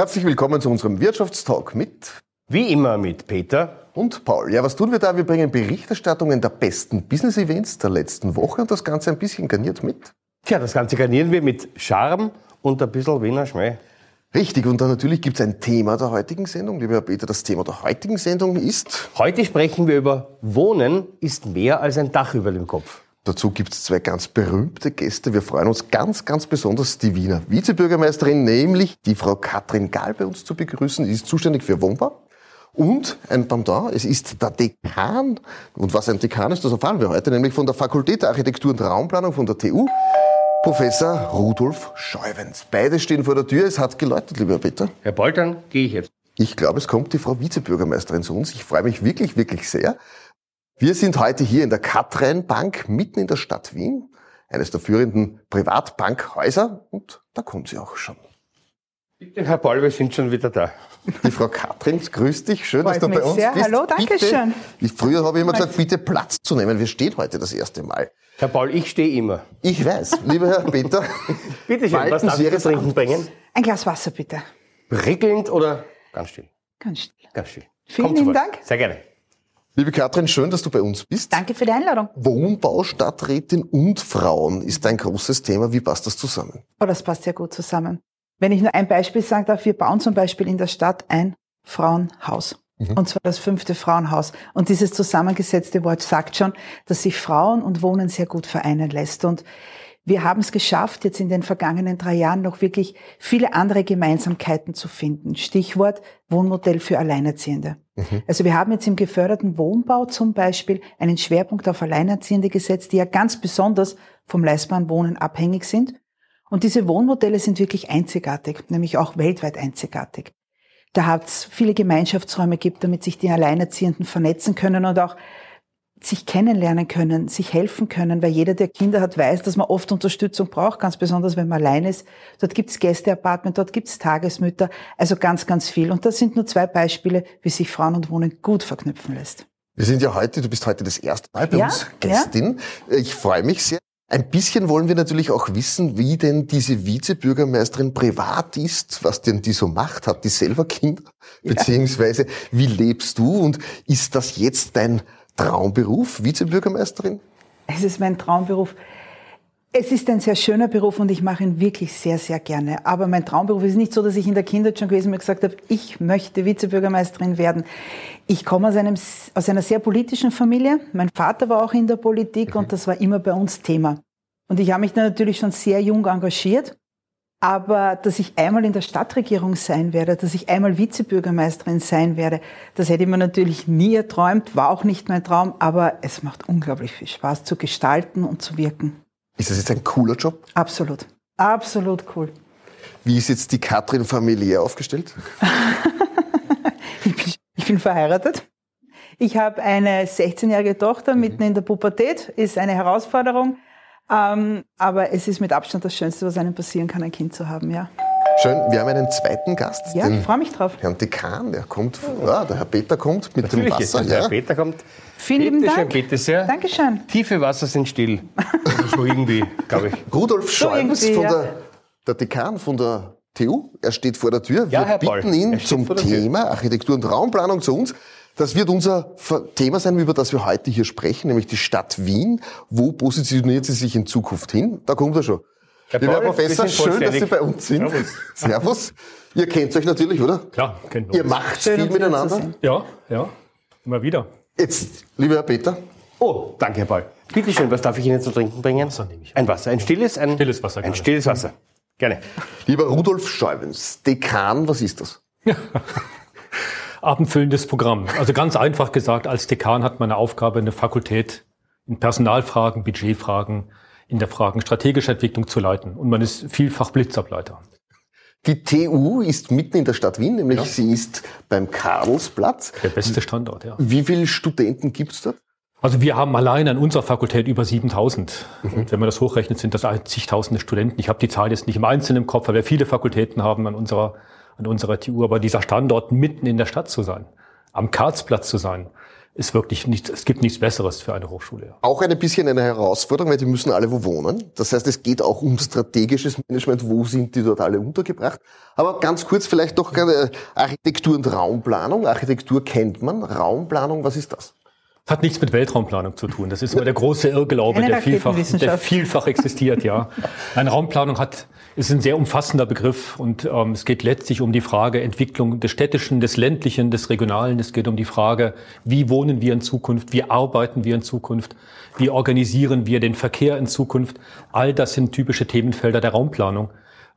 Herzlich willkommen zu unserem Wirtschaftstalk mit wie immer mit Peter und Paul. Ja, was tun wir da? Wir bringen Berichterstattungen der besten Business-Events der letzten Woche und das Ganze ein bisschen garniert mit. Tja, das Ganze garnieren wir mit Charme und ein bisschen Wiener Schmäh. Richtig, und dann natürlich gibt es ein Thema der heutigen Sendung. Lieber Herr Peter, das Thema der heutigen Sendung ist... Heute sprechen wir über Wohnen ist mehr als ein Dach über dem Kopf. Dazu gibt es zwei ganz berühmte Gäste. Wir freuen uns ganz, ganz besonders, die Wiener Vizebürgermeisterin, nämlich die Frau Katrin Gall bei uns zu begrüßen. Die ist zuständig für Wohnbau. Und ein Pendant, es ist der Dekan. Und was ein Dekan ist, das erfahren wir heute, nämlich von der Fakultät der Architektur und Raumplanung von der TU. Professor Rudolf Scheuwens. Beide stehen vor der Tür. Es hat geläutet, lieber Peter. Herr Boltern, gehe ich jetzt. Ich glaube, es kommt die Frau Vizebürgermeisterin zu uns. Ich freue mich wirklich, wirklich sehr. Wir sind heute hier in der Katrin Bank mitten in der Stadt Wien, eines der führenden Privatbankhäuser und da kommt sie auch schon. Bitte, Herr Paul, wir sind schon wieder da. Die Frau Katrin, grüß dich, schön, Freut dass du bei uns sehr. bist. Hallo, danke bitte, schön. Ich, früher habe ich immer gesagt, bitte Platz zu nehmen. Wir stehen heute das erste Mal. Herr Paul, ich stehe immer. Ich weiß, lieber Herr Peter. bitte schön, was darf ich zu trinken bringen? Ein Glas Wasser, bitte. Prickelnd oder ganz still? Ganz still. Ganz still. Vielen lieben Dank. Sehr gerne. Liebe Katrin, schön, dass du bei uns bist. Danke für die Einladung. Wohnbaustadträtin und Frauen ist ein großes Thema. Wie passt das zusammen? Oh, das passt sehr gut zusammen. Wenn ich nur ein Beispiel sagen darf, wir bauen zum Beispiel in der Stadt ein Frauenhaus. Mhm. Und zwar das fünfte Frauenhaus. Und dieses zusammengesetzte Wort sagt schon, dass sich Frauen und Wohnen sehr gut vereinen lässt. Und wir haben es geschafft, jetzt in den vergangenen drei Jahren noch wirklich viele andere Gemeinsamkeiten zu finden. Stichwort Wohnmodell für Alleinerziehende. Mhm. Also wir haben jetzt im geförderten Wohnbau zum Beispiel einen Schwerpunkt auf Alleinerziehende gesetzt, die ja ganz besonders vom leistbaren Wohnen abhängig sind. Und diese Wohnmodelle sind wirklich einzigartig, nämlich auch weltweit einzigartig. Da hat es viele Gemeinschaftsräume gibt, damit sich die Alleinerziehenden vernetzen können und auch sich kennenlernen können, sich helfen können, weil jeder, der Kinder hat, weiß, dass man oft Unterstützung braucht, ganz besonders, wenn man allein ist. Dort gibt's Gästeapartment, dort gibt's Tagesmütter, also ganz, ganz viel. Und das sind nur zwei Beispiele, wie sich Frauen und Wohnen gut verknüpfen lässt. Wir sind ja heute, du bist heute das erste Mal bei ja, uns Gästin. Ja. Ich freue mich sehr. Ein bisschen wollen wir natürlich auch wissen, wie denn diese Vizebürgermeisterin privat ist, was denn die so macht. Hat die selber Kinder? Ja. Beziehungsweise, wie lebst du und ist das jetzt dein Traumberuf, Vizebürgermeisterin? Es ist mein Traumberuf. Es ist ein sehr schöner Beruf und ich mache ihn wirklich sehr, sehr gerne. Aber mein Traumberuf ist nicht so, dass ich in der Kindheit schon gewesen bin und gesagt habe, ich möchte Vizebürgermeisterin werden. Ich komme aus, einem, aus einer sehr politischen Familie. Mein Vater war auch in der Politik und das war immer bei uns Thema. Und ich habe mich da natürlich schon sehr jung engagiert. Aber dass ich einmal in der Stadtregierung sein werde, dass ich einmal Vizebürgermeisterin sein werde, das hätte ich mir natürlich nie erträumt, war auch nicht mein Traum, aber es macht unglaublich viel Spaß zu gestalten und zu wirken. Ist das jetzt ein cooler Job? Absolut. Absolut cool. Wie ist jetzt die Katrin familiär aufgestellt? ich, bin, ich, bin, verheiratet. Ich habe eine 16-jährige Tochter mhm. mitten in der Pubertät, ist eine Herausforderung. Ähm, aber es ist mit Abstand das Schönste, was einem passieren kann, ein Kind zu haben, ja. Schön, wir haben einen zweiten Gast. Ja, ich freue mich drauf. Herrn Dekan, der kommt, ja, der Herr Peter kommt mit Natürlich dem Wasser. Ist, der Herr Peter kommt. Vielen lieben Dank. Schön, bitte sehr. Dankeschön. Tiefe Wasser sind still. So irgendwie, glaube ich. Rudolf Schäubles so von ja. der, der Dekan von der TU. Er steht vor der Tür. Ja, wir Herr bitten Paul. ihn zum Thema Architektur und Raumplanung zu uns. Das wird unser Thema sein, über das wir heute hier sprechen, nämlich die Stadt Wien. Wo positioniert sie sich in Zukunft hin? Da kommt er schon. Herr Lieber Professor, schön, dass Sie bei uns sind. Servus. Servus. Ihr kennt euch natürlich, oder? Klar, kennt Ihr macht viel miteinander? Ja, ja, immer wieder. Jetzt, lieber Herr Peter. Oh, danke, Herr Paul. Bitte schön, was darf ich Ihnen zu trinken bringen? Wasser nehme ich. Ein Wasser, ein stilles, ein stilles Wasser. Ein gerne. stilles Wasser. Gerne. Lieber Rudolf Schäubens, Dekan, was ist das? abendfüllendes Programm. Also ganz einfach gesagt, als Dekan hat man eine Aufgabe, eine Fakultät in Personalfragen, Budgetfragen, in der Fragen strategischer Entwicklung zu leiten. Und man ist vielfach Blitzableiter. Die TU ist mitten in der Stadt Wien, nämlich Ja. sie ist beim Karlsplatz. Der beste Standort, ja. Wie viele Studenten gibt's dort? Also wir haben allein an unserer Fakultät über 7000. Und wenn man das hochrechnet, sind das zigtausende Studenten. Ich habe die Zahl jetzt nicht im Einzelnen im Kopf, weil wir viele Fakultäten haben an unserer, an unserer TU. Aber dieser Standort mitten in der Stadt zu sein, am Karlsplatz zu sein, ist wirklich nichts, es gibt nichts Besseres für eine Hochschule. Auch ein bisschen eine Herausforderung, weil die müssen alle wo wohnen. Das heißt, es geht auch um strategisches Management. Wo sind die dort alle untergebracht? Aber ganz kurz vielleicht doch Architektur und Raumplanung. Architektur kennt man. Raumplanung, was ist das? Das hat nichts mit Weltraumplanung zu tun. Das ist immer der große Irrglaube, der vielfach, der vielfach existiert, ja. Eine Raumplanung hat, ist ein sehr umfassender Begriff und ähm, es geht letztlich um die Frage Entwicklung des Städtischen, des Ländlichen, des Regionalen. Es geht um die Frage, wie wohnen wir in Zukunft, wie arbeiten wir in Zukunft, wie organisieren wir den Verkehr in Zukunft. All das sind typische Themenfelder der Raumplanung.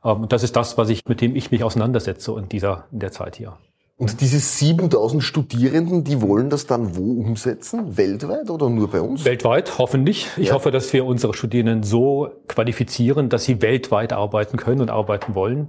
Ähm, und das ist das, was ich, mit dem ich mich auseinandersetze in dieser, in der Zeit hier. Und diese 7000 Studierenden, die wollen das dann wo umsetzen? Weltweit oder nur bei uns? Weltweit, hoffentlich. Ich ja. hoffe, dass wir unsere Studierenden so qualifizieren, dass sie weltweit arbeiten können und arbeiten wollen.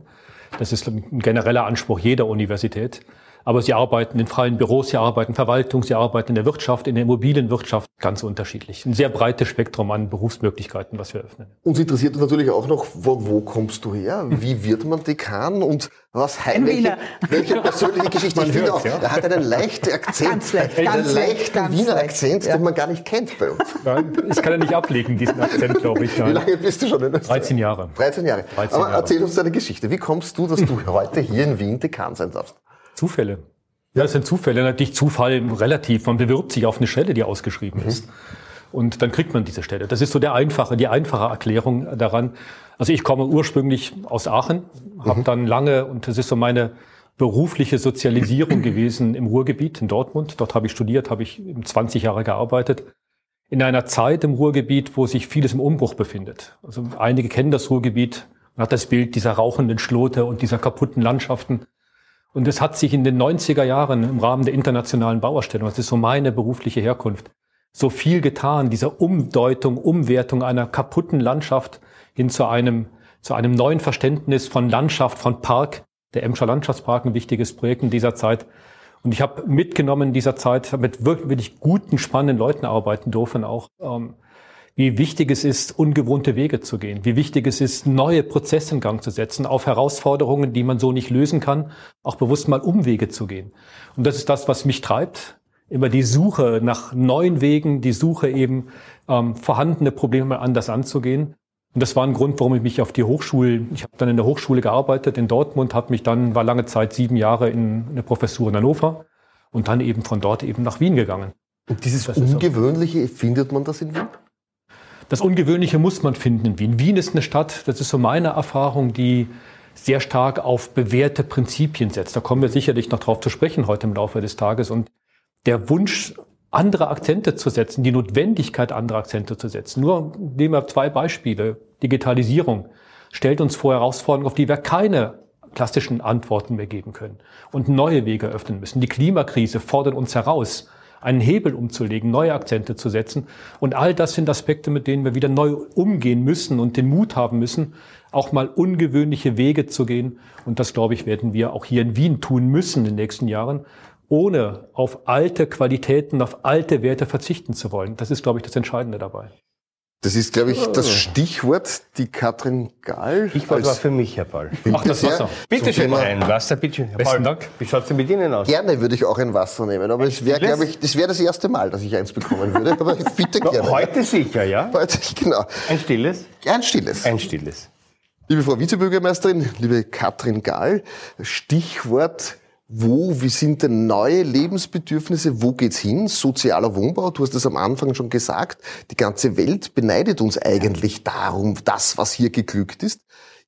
Das ist ein genereller Anspruch jeder Universität. Aber sie arbeiten in freien Büros, sie arbeiten in Verwaltung, sie arbeiten in der Wirtschaft, in der Immobilienwirtschaft, ganz unterschiedlich. Ein sehr breites Spektrum an Berufsmöglichkeiten, was wir öffnen. Uns interessiert natürlich auch noch, wo, wo kommst du her? Wie wird man Dekan und was Ein welche, welche persönliche Geschichte? Man ich finde auch, ja. er hat einen leichten Akzent, ganz leicht, einen ganz leichten ganz Wiener leicht. Akzent, ja. den man gar nicht kennt bei uns. Nein, ich kann ja nicht ablegen, diesen Akzent, glaube ich. Nein. Wie lange bist du schon in Österreich? 13 Jahre. 13 Jahre. 13 Aber Jahre. erzähl uns deine Geschichte. Wie kommst du, dass du heute hier in Wien Dekan sein darfst? Zufälle. Ja, das sind Zufälle. Natürlich Zufall relativ. Man bewirbt sich auf eine Stelle, die ausgeschrieben mhm. ist. Und dann kriegt man diese Stelle. Das ist so der einfache, die einfache Erklärung daran. Also ich komme ursprünglich aus Aachen, mhm. habe dann lange, und das ist so meine berufliche Sozialisierung gewesen im Ruhrgebiet in Dortmund. Dort habe ich studiert, habe ich 20 Jahre gearbeitet. In einer Zeit im Ruhrgebiet, wo sich vieles im Umbruch befindet. Also einige kennen das Ruhrgebiet. Man hat das Bild dieser rauchenden Schlote und dieser kaputten Landschaften. Und es hat sich in den 90er Jahren im Rahmen der internationalen Bauerstellung, das ist so meine berufliche Herkunft, so viel getan, diese Umdeutung, Umwertung einer kaputten Landschaft hin zu einem, zu einem neuen Verständnis von Landschaft, von Park. Der Emscher Landschaftspark, ein wichtiges Projekt in dieser Zeit. Und ich habe mitgenommen in dieser Zeit, mit wirklich guten, spannenden Leuten arbeiten dürfen auch. Ähm, wie wichtig es ist, ungewohnte Wege zu gehen, wie wichtig es ist, neue Prozesse in Gang zu setzen, auf Herausforderungen, die man so nicht lösen kann, auch bewusst mal Umwege zu gehen. Und das ist das, was mich treibt. Immer die Suche nach neuen Wegen, die Suche eben ähm, vorhandene Probleme mal anders anzugehen. Und das war ein Grund, warum ich mich auf die Hochschule, ich habe dann in der Hochschule gearbeitet in Dortmund, habe mich dann, war lange Zeit sieben Jahre in eine Professur in Hannover und dann eben von dort eben nach Wien gegangen. Und dieses Ungewöhnliche, findet man das in Wien? Das Ungewöhnliche muss man finden in Wien. Wien ist eine Stadt, das ist so meine Erfahrung, die sehr stark auf bewährte Prinzipien setzt. Da kommen wir sicherlich noch drauf zu sprechen heute im Laufe des Tages. Und der Wunsch, andere Akzente zu setzen, die Notwendigkeit, andere Akzente zu setzen. Nur nehmen wir zwei Beispiele. Digitalisierung stellt uns vor Herausforderungen, auf die wir keine klassischen Antworten mehr geben können und neue Wege öffnen müssen. Die Klimakrise fordert uns heraus einen Hebel umzulegen, neue Akzente zu setzen. Und all das sind Aspekte, mit denen wir wieder neu umgehen müssen und den Mut haben müssen, auch mal ungewöhnliche Wege zu gehen. Und das, glaube ich, werden wir auch hier in Wien tun müssen in den nächsten Jahren, ohne auf alte Qualitäten, auf alte Werte verzichten zu wollen. Das ist, glaube ich, das Entscheidende dabei. Das ist, glaube ich, das Stichwort, die Katrin Gahl. Stichwort war für mich, Herr Paul. Ach, das Wasser. Bitte schön, ein Wasser, bitte schön. Herr Paul, Dank. Wie schaut's denn mit Ihnen aus? Gerne würde ich auch ein Wasser nehmen, aber es wäre, glaube ich, das wäre das erste Mal, dass ich eins bekommen würde. Aber bitte gerne. Heute sicher, ja? Heute, genau. Ein stilles? Ein stilles. Ein stilles. Liebe Frau Vizebürgermeisterin, liebe Katrin Gahl, Stichwort wo, wie sind denn neue Lebensbedürfnisse, wo geht's hin? Sozialer Wohnbau, du hast es am Anfang schon gesagt, die ganze Welt beneidet uns eigentlich darum, das, was hier geglückt ist.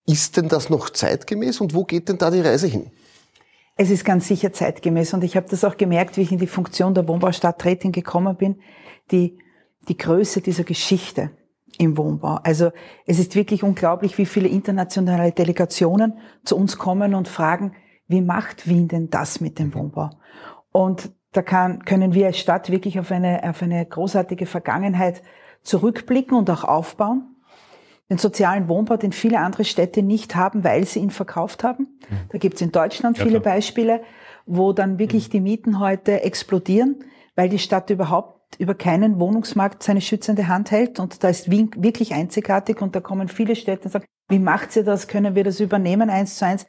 Ist denn das noch zeitgemäß und wo geht denn da die Reise hin? Es ist ganz sicher zeitgemäß und ich habe das auch gemerkt, wie ich in die Funktion der Wohnbaustadträtin gekommen bin, die, die Größe dieser Geschichte im Wohnbau. Also es ist wirklich unglaublich, wie viele internationale Delegationen zu uns kommen und fragen, wie macht Wien denn das mit dem Wohnbau? Und da kann, können wir als Stadt wirklich auf eine, auf eine großartige Vergangenheit zurückblicken und auch aufbauen. Den sozialen Wohnbau, den viele andere Städte nicht haben, weil sie ihn verkauft haben. Mhm. Da gibt es in Deutschland viele klar. Beispiele, wo dann wirklich mhm. die Mieten heute explodieren, weil die Stadt überhaupt über keinen Wohnungsmarkt seine schützende Hand hält. Und da ist Wien wirklich einzigartig und da kommen viele Städte und sagen, wie macht sie das? Können wir das übernehmen eins zu eins?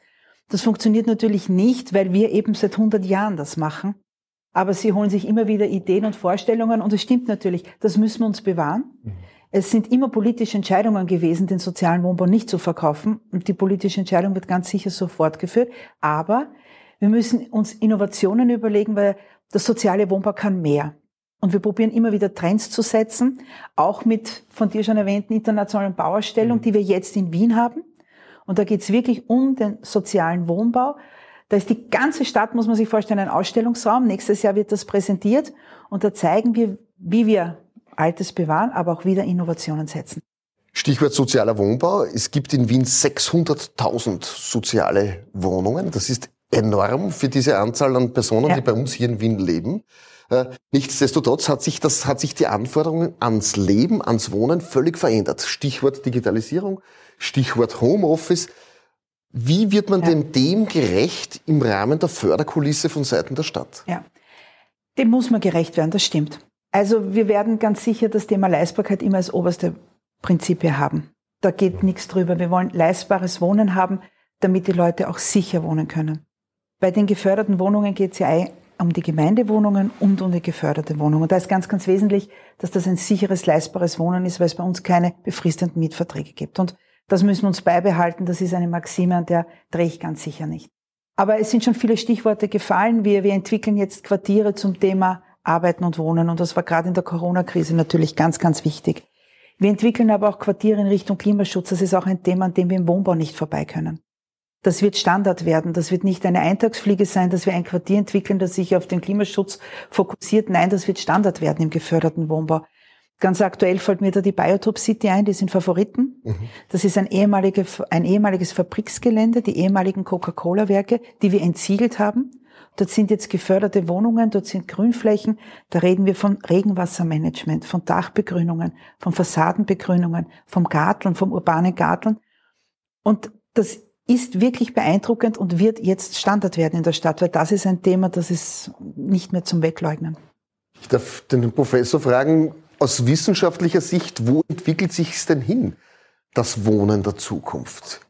Das funktioniert natürlich nicht, weil wir eben seit 100 Jahren das machen. aber sie holen sich immer wieder Ideen und Vorstellungen und es stimmt natürlich, das müssen wir uns bewahren. Mhm. Es sind immer politische Entscheidungen gewesen, den sozialen Wohnbau nicht zu verkaufen und die politische Entscheidung wird ganz sicher so fortgeführt, aber wir müssen uns Innovationen überlegen, weil das soziale Wohnbau kann mehr. Und wir probieren immer wieder Trends zu setzen, auch mit von dir schon erwähnten internationalen Bauausstellung, mhm. die wir jetzt in Wien haben. Und da geht es wirklich um den sozialen Wohnbau. Da ist die ganze Stadt, muss man sich vorstellen, ein Ausstellungsraum. Nächstes Jahr wird das präsentiert. Und da zeigen wir, wie wir Altes bewahren, aber auch wieder Innovationen setzen. Stichwort sozialer Wohnbau. Es gibt in Wien 600.000 soziale Wohnungen. Das ist enorm für diese Anzahl an Personen, ja. die bei uns hier in Wien leben. Äh, nichtsdestotrotz hat sich das, hat sich die Anforderungen ans Leben, ans Wohnen völlig verändert. Stichwort Digitalisierung, Stichwort Homeoffice. Wie wird man ja. denn dem gerecht im Rahmen der Förderkulisse von Seiten der Stadt? Ja, dem muss man gerecht werden, das stimmt. Also wir werden ganz sicher das Thema Leistbarkeit immer als oberste Prinzip hier haben. Da geht nichts drüber. Wir wollen leistbares Wohnen haben, damit die Leute auch sicher wohnen können. Bei den geförderten Wohnungen geht es ja um die Gemeindewohnungen und um die geförderte Wohnung. Und da ist ganz, ganz wesentlich, dass das ein sicheres, leistbares Wohnen ist, weil es bei uns keine befristeten Mietverträge gibt. Und das müssen wir uns beibehalten. Das ist eine Maxime, an der drehe ich ganz sicher nicht. Aber es sind schon viele Stichworte gefallen. Wir, wir entwickeln jetzt Quartiere zum Thema Arbeiten und Wohnen. Und das war gerade in der Corona-Krise natürlich ganz, ganz wichtig. Wir entwickeln aber auch Quartiere in Richtung Klimaschutz. Das ist auch ein Thema, an dem wir im Wohnbau nicht vorbei können. Das wird Standard werden. Das wird nicht eine Eintagsfliege sein, dass wir ein Quartier entwickeln, das sich auf den Klimaschutz fokussiert. Nein, das wird Standard werden im geförderten Wohnbau. Ganz aktuell fällt mir da die Biotop City ein, die sind Favoriten. Mhm. Das ist ein, ehemalige, ein ehemaliges Fabriksgelände, die ehemaligen Coca-Cola-Werke, die wir entsiegelt haben. Dort sind jetzt geförderte Wohnungen, dort sind Grünflächen. Da reden wir von Regenwassermanagement, von Dachbegrünungen, von Fassadenbegrünungen, vom Garteln, vom urbanen Garteln. Und das ist wirklich beeindruckend und wird jetzt Standard werden in der Stadt, weil das ist ein Thema, das ist nicht mehr zum Wegleugnen. Ich darf den Professor fragen, aus wissenschaftlicher Sicht, wo entwickelt sich es denn hin, das Wohnen der Zukunft?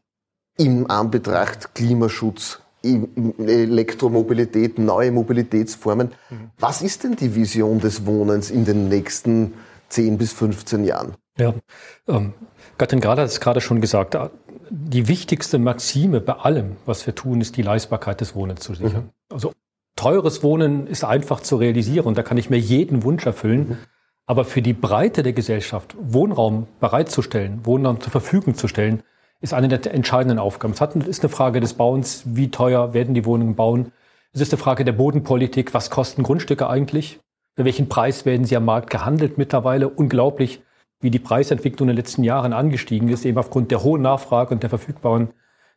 Im Anbetracht Klimaschutz, Elektromobilität, neue Mobilitätsformen. Mhm. Was ist denn die Vision des Wohnens in den nächsten 10 bis 15 Jahren? Ja, ähm, Gattin Gala hat es gerade schon gesagt die wichtigste Maxime bei allem, was wir tun, ist die Leistbarkeit des Wohnens zu sichern. Mhm. Also teures Wohnen ist einfach zu realisieren und da kann ich mir jeden Wunsch erfüllen. Mhm. Aber für die Breite der Gesellschaft Wohnraum bereitzustellen, Wohnraum zur Verfügung zu stellen, ist eine der entscheidenden Aufgaben. Es ist eine Frage des Bauens, wie teuer werden die Wohnungen bauen. Es ist eine Frage der Bodenpolitik, was kosten Grundstücke eigentlich? Für welchen Preis werden sie am Markt gehandelt mittlerweile? Unglaublich wie die Preisentwicklung in den letzten Jahren angestiegen ist, eben aufgrund der hohen Nachfrage und der verfügbaren,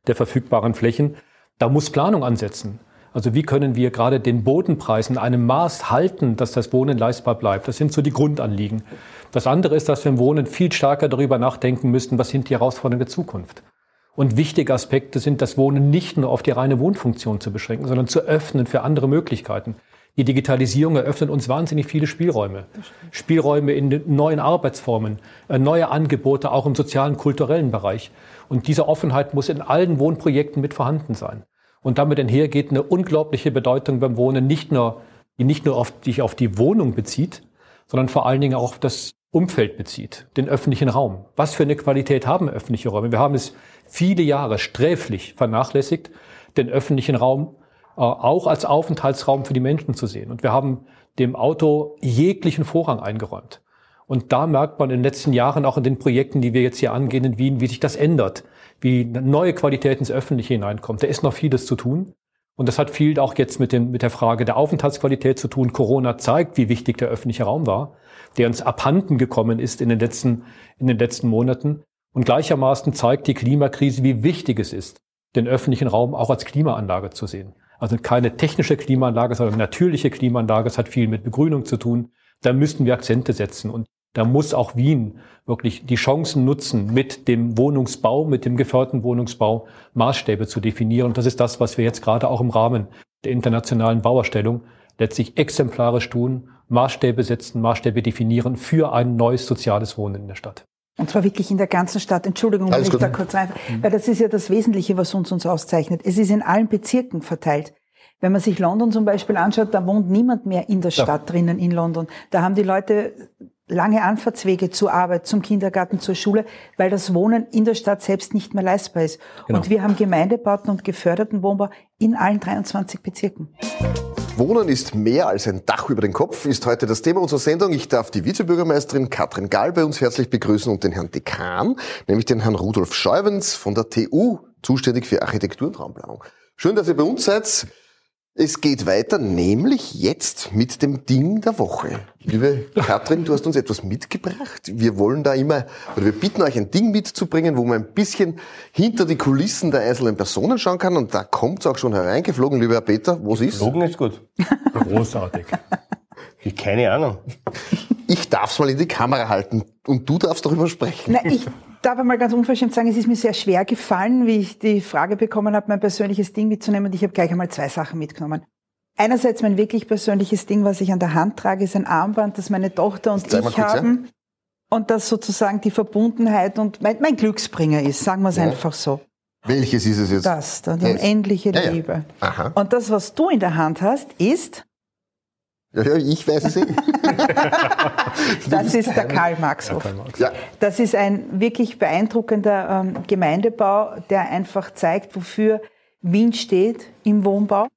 der verfügbaren Flächen. Da muss Planung ansetzen. Also wie können wir gerade den Bodenpreis in einem Maß halten, dass das Wohnen leistbar bleibt? Das sind so die Grundanliegen. Das andere ist, dass wir im Wohnen viel stärker darüber nachdenken müssten, was sind die Herausforderungen der Zukunft. Und wichtige Aspekte sind, das Wohnen nicht nur auf die reine Wohnfunktion zu beschränken, sondern zu öffnen für andere Möglichkeiten. Die Digitalisierung eröffnet uns wahnsinnig viele Spielräume. Spielräume in neuen Arbeitsformen, äh, neue Angebote auch im sozialen, kulturellen Bereich. Und diese Offenheit muss in allen Wohnprojekten mit vorhanden sein. Und damit einhergeht eine unglaubliche Bedeutung beim Wohnen, nicht nur, die nicht nur auf, die auf die Wohnung bezieht, sondern vor allen Dingen auch auf das Umfeld bezieht, den öffentlichen Raum. Was für eine Qualität haben öffentliche Räume? Wir haben es viele Jahre sträflich vernachlässigt, den öffentlichen Raum äh, auch als Aufenthaltsraum für die Menschen zu sehen. Und wir haben dem Auto jeglichen Vorrang eingeräumt. Und da merkt man in den letzten Jahren auch in den Projekten, die wir jetzt hier angehen in Wien, wie sich das ändert, wie neue Qualität ins Öffentliche hineinkommt. Da ist noch vieles zu tun. Und das hat viel auch jetzt mit, dem, mit der Frage der Aufenthaltsqualität zu tun. Corona zeigt, wie wichtig der öffentliche Raum war, der uns abhanden gekommen ist in den letzten, in den letzten Monaten. Und gleichermaßen zeigt die Klimakrise, wie wichtig es ist, den öffentlichen Raum auch als Klimaanlage zu sehen. Also keine technische Klimaanlage, sondern natürliche Klimaanlage. Es hat viel mit Begrünung zu tun. Da müssten wir Akzente setzen. Und da muss auch Wien wirklich die Chancen nutzen, mit dem Wohnungsbau, mit dem geförderten Wohnungsbau Maßstäbe zu definieren. Und das ist das, was wir jetzt gerade auch im Rahmen der internationalen Bauerstellung letztlich exemplarisch tun, Maßstäbe setzen, Maßstäbe definieren für ein neues soziales Wohnen in der Stadt. Und zwar wirklich in der ganzen Stadt. Entschuldigung, wenn ich da kurz rein, mhm. weil das ist ja das Wesentliche, was uns uns auszeichnet. Es ist in allen Bezirken verteilt. Wenn man sich London zum Beispiel anschaut, da wohnt niemand mehr in der Stadt drinnen in London. Da haben die Leute lange Anfahrtswege zur Arbeit, zum Kindergarten, zur Schule, weil das Wohnen in der Stadt selbst nicht mehr leistbar ist. Genau. Und wir haben Gemeindebauten und geförderten Wohnbau in allen 23 Bezirken. Wohnen ist mehr als ein Dach über den Kopf, ist heute das Thema unserer Sendung. Ich darf die Vizebürgermeisterin Katrin Gall bei uns herzlich begrüßen und den Herrn Dekan, nämlich den Herrn Rudolf Scheuwens von der TU, zuständig für Architektur und Raumplanung. Schön, dass ihr bei uns seid. Es geht weiter, nämlich jetzt mit dem Ding der Woche. Liebe Katrin, du hast uns etwas mitgebracht. Wir wollen da immer, oder wir bitten euch ein Ding mitzubringen, wo man ein bisschen hinter die Kulissen der einzelnen Personen schauen kann. Und da kommt es auch schon hereingeflogen, lieber Herr Peter. Was ist? Logen ist gut. Großartig. Ich, keine Ahnung. Ich darf's mal in die Kamera halten und du darfst darüber sprechen. Na, ich darf einmal ganz unverschämt sagen, es ist mir sehr schwer gefallen, wie ich die Frage bekommen habe, mein persönliches Ding mitzunehmen. Und ich habe gleich einmal zwei Sachen mitgenommen. Einerseits mein wirklich persönliches Ding, was ich an der Hand trage, ist ein Armband, das meine Tochter und ich kurz, ja. haben. Und das sozusagen die Verbundenheit und mein, mein Glücksbringer ist, sagen wir es Ja. einfach so. Welches ist es jetzt? Das, da, die unendliche ja. Liebe. Aha. Und das, was du in der Hand hast, ist, ich weiß es eh. das ist der Karl Marxhof. Ja, Das ist ein wirklich beeindruckender ähm, Gemeindebau, der einfach zeigt, wofür Wien steht im Wohnbau.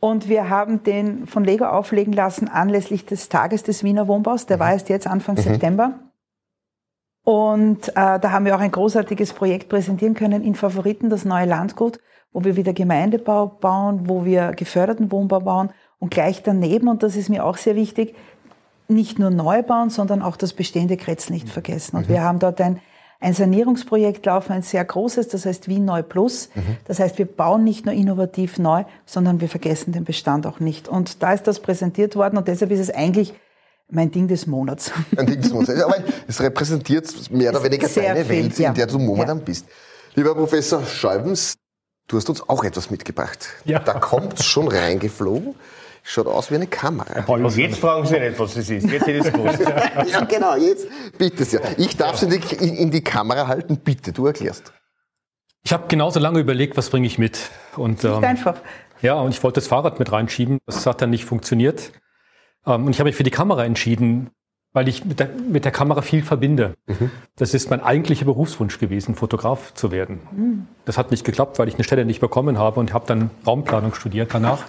Und wir haben den von Lego auflegen lassen anlässlich des Tages des Wiener Wohnbaus. Der war erst jetzt Anfang September. Und äh, da haben wir auch ein großartiges Projekt präsentieren können in Favoriten, das neue Landgut, wo wir wieder Gemeindebau bauen, wo wir geförderten Wohnbau bauen und gleich daneben, und das ist mir auch sehr wichtig, nicht nur neu bauen, sondern auch das bestehende Kretz nicht vergessen. Und wir haben dort ein, ein Sanierungsprojekt laufen, ein sehr großes, das heißt Wien Neu Plus. Das heißt, wir bauen nicht nur innovativ neu, sondern wir vergessen den Bestand auch nicht. Und da ist das präsentiert worden und deshalb ist es eigentlich mein Ding des Monats. ein Ding, das muss Aber es repräsentiert mehr oder weniger Sehr deine viel, Welt, ja. in der du momentan Ja. bist. Lieber Professor Scheubens, du hast uns auch etwas mitgebracht. Ja. Da kommt's schon reingeflogen. Schaut aus wie eine Kamera. Und jetzt fragen Sie nicht, was das ist. Jetzt hätte ich es gewusst. ja, genau, jetzt. Bitte sehr. Ich darf es in in, in die Kamera halten. Bitte, du erklärst. Ich habe genauso lange überlegt, was bringe ich mit. Und, ähm, Einfach. Ja, und ich wollte das Fahrrad mit reinschieben. Das hat dann nicht funktioniert. Ähm, und ich habe mich für die Kamera entschieden, weil ich mit der, mit der Kamera viel verbinde. Das ist mein eigentlicher Berufswunsch gewesen, Fotograf zu werden. Das hat nicht geklappt, weil ich eine Stelle nicht bekommen habe und habe dann Raumplanung studiert danach.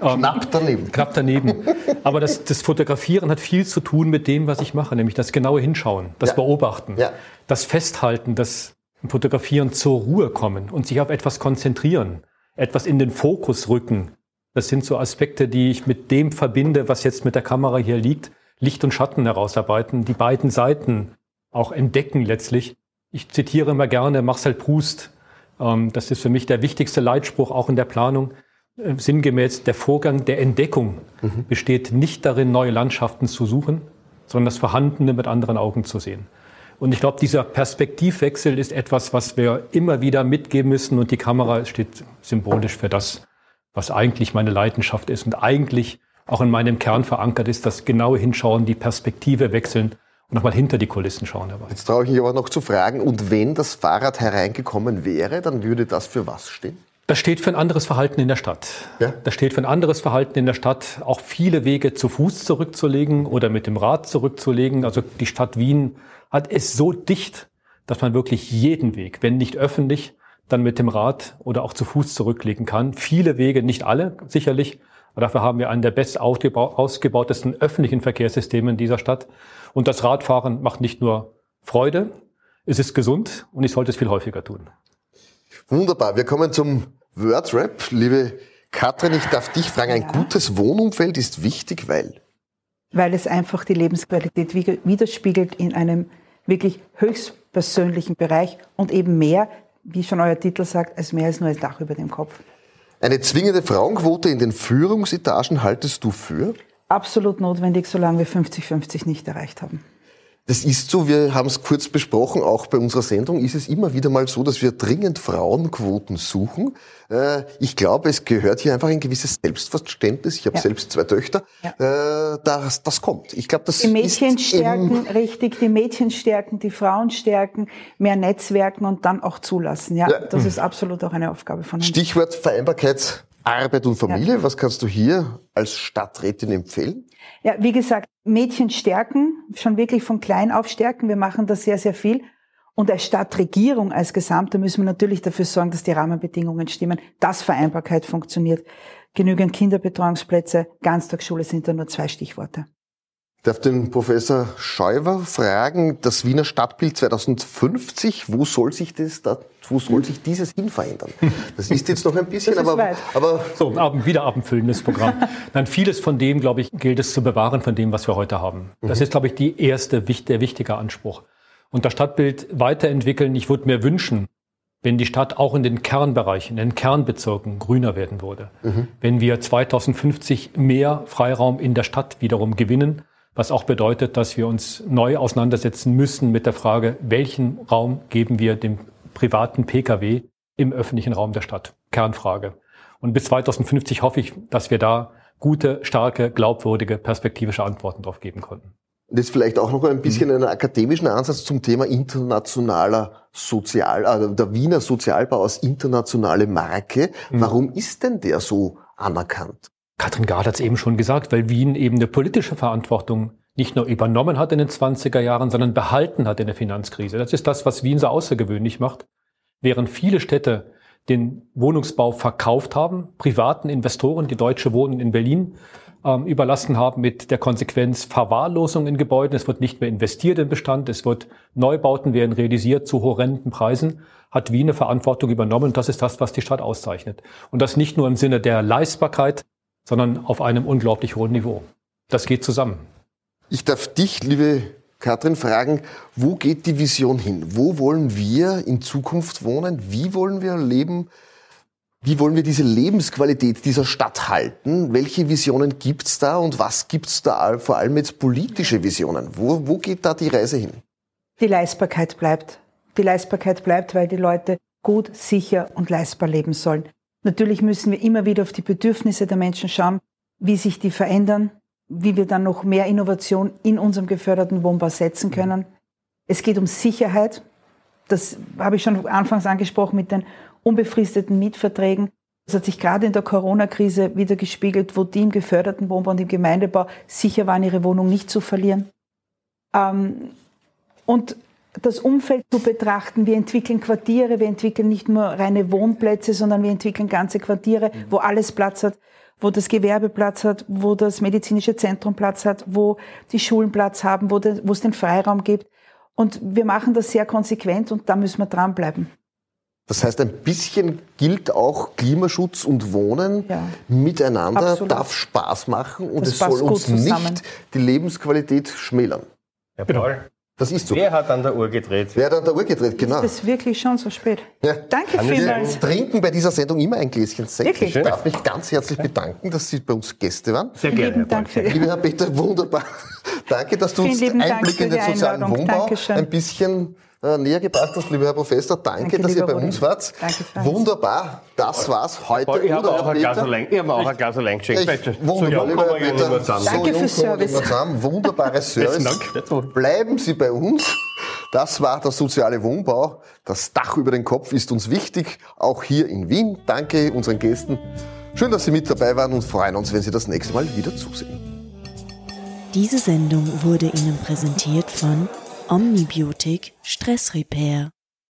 Knapp daneben. Knapp daneben. Aber das, das Fotografieren hat viel zu tun mit dem, was ich mache, nämlich das genaue Hinschauen, das Ja. Beobachten, Ja. das Festhalten, das Fotografieren zur Ruhe kommen und sich auf etwas konzentrieren, etwas in den Fokus rücken. Das sind so Aspekte, die ich mit dem verbinde, was jetzt mit der Kamera hier liegt. Licht und Schatten herausarbeiten, die beiden Seiten auch entdecken letztlich. Ich zitiere immer gerne Marcel Proust. Ähm, Das ist für mich der wichtigste Leitspruch auch in der Planung. Äh, Sinngemäß, der Vorgang der Entdeckung besteht nicht darin, neue Landschaften zu suchen, sondern das Vorhandene mit anderen Augen zu sehen. Und ich glaube, dieser Perspektivwechsel ist etwas, was wir immer wieder mitgeben müssen. Und die Kamera steht symbolisch für das, was eigentlich meine Leidenschaft ist und eigentlich auch in meinem Kern verankert ist, das genaue Hinschauen, die Perspektive wechseln und nochmal hinter die Kulissen schauen dabei. Jetzt traue ich mich aber noch zu fragen, und wenn das Fahrrad hereingekommen wäre, dann würde das für was stehen? Das steht für ein anderes Verhalten in der Stadt. Ja. Das steht für ein anderes Verhalten in der Stadt, auch viele Wege zu Fuß zurückzulegen oder mit dem Rad zurückzulegen. Also die Stadt Wien hat es so dicht, dass man wirklich jeden Weg, wenn nicht öffentlich, dann mit dem Rad oder auch zu Fuß zurücklegen kann. Viele Wege, nicht alle sicherlich, aber dafür haben wir einen der best ausgebau- ausgebautesten öffentlichen Verkehrssysteme in dieser Stadt. Und das Radfahren macht nicht nur Freude, es ist gesund und ich sollte es viel häufiger tun. Wunderbar. Wir kommen zum Wordrap. Liebe Katrin, ich darf dich fragen, ein Ja. gutes Wohnumfeld ist wichtig, weil weil es einfach die Lebensqualität widerspiegelt in einem wirklich höchstpersönlichen Bereich und eben mehr, wie schon euer Titel sagt, als mehr als nur ein Dach über dem Kopf. eine zwingende Frauenquote in den Führungsetagen haltest du für? Absolut notwendig, solange wir 50-50 nicht erreicht haben. Das ist so, wir haben es kurz besprochen, auch bei unserer Sendung ist es immer wieder mal so, dass wir dringend Frauenquoten suchen. Äh, Ich glaube, es gehört hier einfach ein gewisses Selbstverständnis. Ich habe Ja. selbst zwei Töchter. Äh, Das, das kommt. Ich glaube, das Die Mädchen ist stärken, richtig, die Mädchen stärken, die Frauen stärken, mehr Netzwerken und dann auch zulassen. Ja, Ja. das ist absolut auch eine Aufgabe von uns. Stichwort Vereinbarkeit Arbeit und Familie. Ja. Was kannst du hier als Stadträtin empfehlen? Ja, wie gesagt, Mädchen stärken, schon wirklich von klein auf stärken. Wir machen da sehr, sehr viel. Und als Stadtregierung als Gesamte müssen wir natürlich dafür sorgen, dass die Rahmenbedingungen stimmen, dass Vereinbarkeit funktioniert. Genügend Kinderbetreuungsplätze, Ganztagsschule sind da nur zwei Stichworte. Ich darf den Professor Scheuer fragen, das Wiener Stadtbild 2050, wo soll sich das da, wo soll sich dieses hin verändern? Das ist jetzt noch ein bisschen, aber, aber so ein wieder abendfüllendes Programm. Nein, vieles von dem, glaube ich, gilt es zu bewahren von dem, was wir heute haben. Das ist, glaube ich, die erste, der wichtige Anspruch. Und das Stadtbild weiterentwickeln. Ich würde mir wünschen, wenn die Stadt auch in den Kernbereichen, in den Kernbezirken grüner werden würde. Mhm. Wenn wir 2050 mehr Freiraum in der Stadt wiederum gewinnen was auch bedeutet, dass wir uns neu auseinandersetzen müssen mit der Frage, welchen Raum geben wir dem privaten Pkw im öffentlichen Raum der Stadt? Kernfrage. Und bis 2050 hoffe ich, dass wir da gute, starke, glaubwürdige, perspektivische Antworten darauf geben konnten. Und jetzt vielleicht auch noch ein bisschen mhm. einen akademischen Ansatz zum Thema internationaler Sozial, also der Wiener Sozialbau als internationale Marke. Mhm. Warum ist denn der so anerkannt? Katrin Gard hat es eben schon gesagt, weil Wien eben eine politische Verantwortung nicht nur übernommen hat in den 20er Jahren, sondern behalten hat in der Finanzkrise. Das ist das, was Wien so außergewöhnlich macht. Während viele Städte den Wohnungsbau verkauft haben, privaten Investoren, die Deutsche Wohnen in Berlin, ähm, überlassen haben mit der Konsequenz Verwahrlosung in Gebäuden. Es wird nicht mehr investiert in Bestand, es wird Neubauten werden realisiert zu horrenden Preisen, hat Wien eine Verantwortung übernommen. Und das ist das, was die Stadt auszeichnet. Und das nicht nur im Sinne der Leistbarkeit, sondern auf einem unglaublich hohen Niveau. Das geht zusammen. Ich darf dich, liebe Katrin, fragen, wo geht die Vision hin? Wo wollen wir in Zukunft wohnen? Wie wollen wir leben? Wie wollen wir diese Lebensqualität dieser Stadt halten? Welche Visionen gibt's da und was gibt's da vor allem jetzt politische Visionen? Wo, wo geht da die Reise hin? Die Leistbarkeit bleibt. Die Leistbarkeit bleibt, weil die Leute gut, sicher und leistbar leben sollen. Natürlich müssen wir immer wieder auf die Bedürfnisse der Menschen schauen, wie sich die verändern, wie wir dann noch mehr Innovation in unserem geförderten Wohnbau setzen können. Es geht um Sicherheit. Das habe ich schon anfangs angesprochen mit den unbefristeten Mietverträgen. Das hat sich gerade in der Corona-Krise wieder gespiegelt, wo die im geförderten Wohnbau und im Gemeindebau sicher waren, ihre Wohnung nicht zu verlieren. Ähm, und das Umfeld zu betrachten. Wir entwickeln Quartiere, wir entwickeln nicht nur reine Wohnplätze, sondern wir entwickeln ganze Quartiere, mhm. wo alles Platz hat, wo das Gewerbe Platz hat, wo das medizinische Zentrum Platz hat, wo die Schulen Platz haben, wo, de, wo es den Freiraum gibt. Und wir machen das sehr konsequent und da müssen wir dranbleiben. Das heißt, ein bisschen gilt auch Klimaschutz und Wohnen ja, miteinander, absolut. darf Spaß machen und das es soll uns nicht die Lebensqualität schmälern. Herr Paul, das ist so. Wer hat an der Uhr gedreht? Wer hat an der Uhr gedreht, genau. Ist es wirklich schon so spät? Ja. Danke vielmals. Wir trinken bei dieser Sendung immer ein Gläschen Sekt. Wirklich? Ich darf mich ganz herzlich bedanken, dass Sie bei uns Gäste waren. Sehr gerne. Danke. Lieber Herr Peter, wunderbar. Danke, dass du uns Einblick in den sozialen Wohnbau Dankeschön. ein bisschen näher gebracht hast, lieber Herr Professor. Danke, Danke dass ihr bei uns wart. Danke, Franz. Wunderbar. Das war's heute. Ich habe auch, ein Glas allein, ich auch ein Glas allein geschenkt. Wunderbar, lieber Herr Peter. Danke fürs Service. Wunderbares Service. Bleiben Sie bei uns. Das war der soziale Wohnbau. Das Dach über den Kopf ist uns wichtig, auch hier in Wien. Danke unseren Gästen. Schön, dass Sie mit dabei waren und freuen uns, wenn Sie das nächste Mal wieder zusehen. Diese Sendung wurde Ihnen präsentiert von Omnibiotik Stress Repair.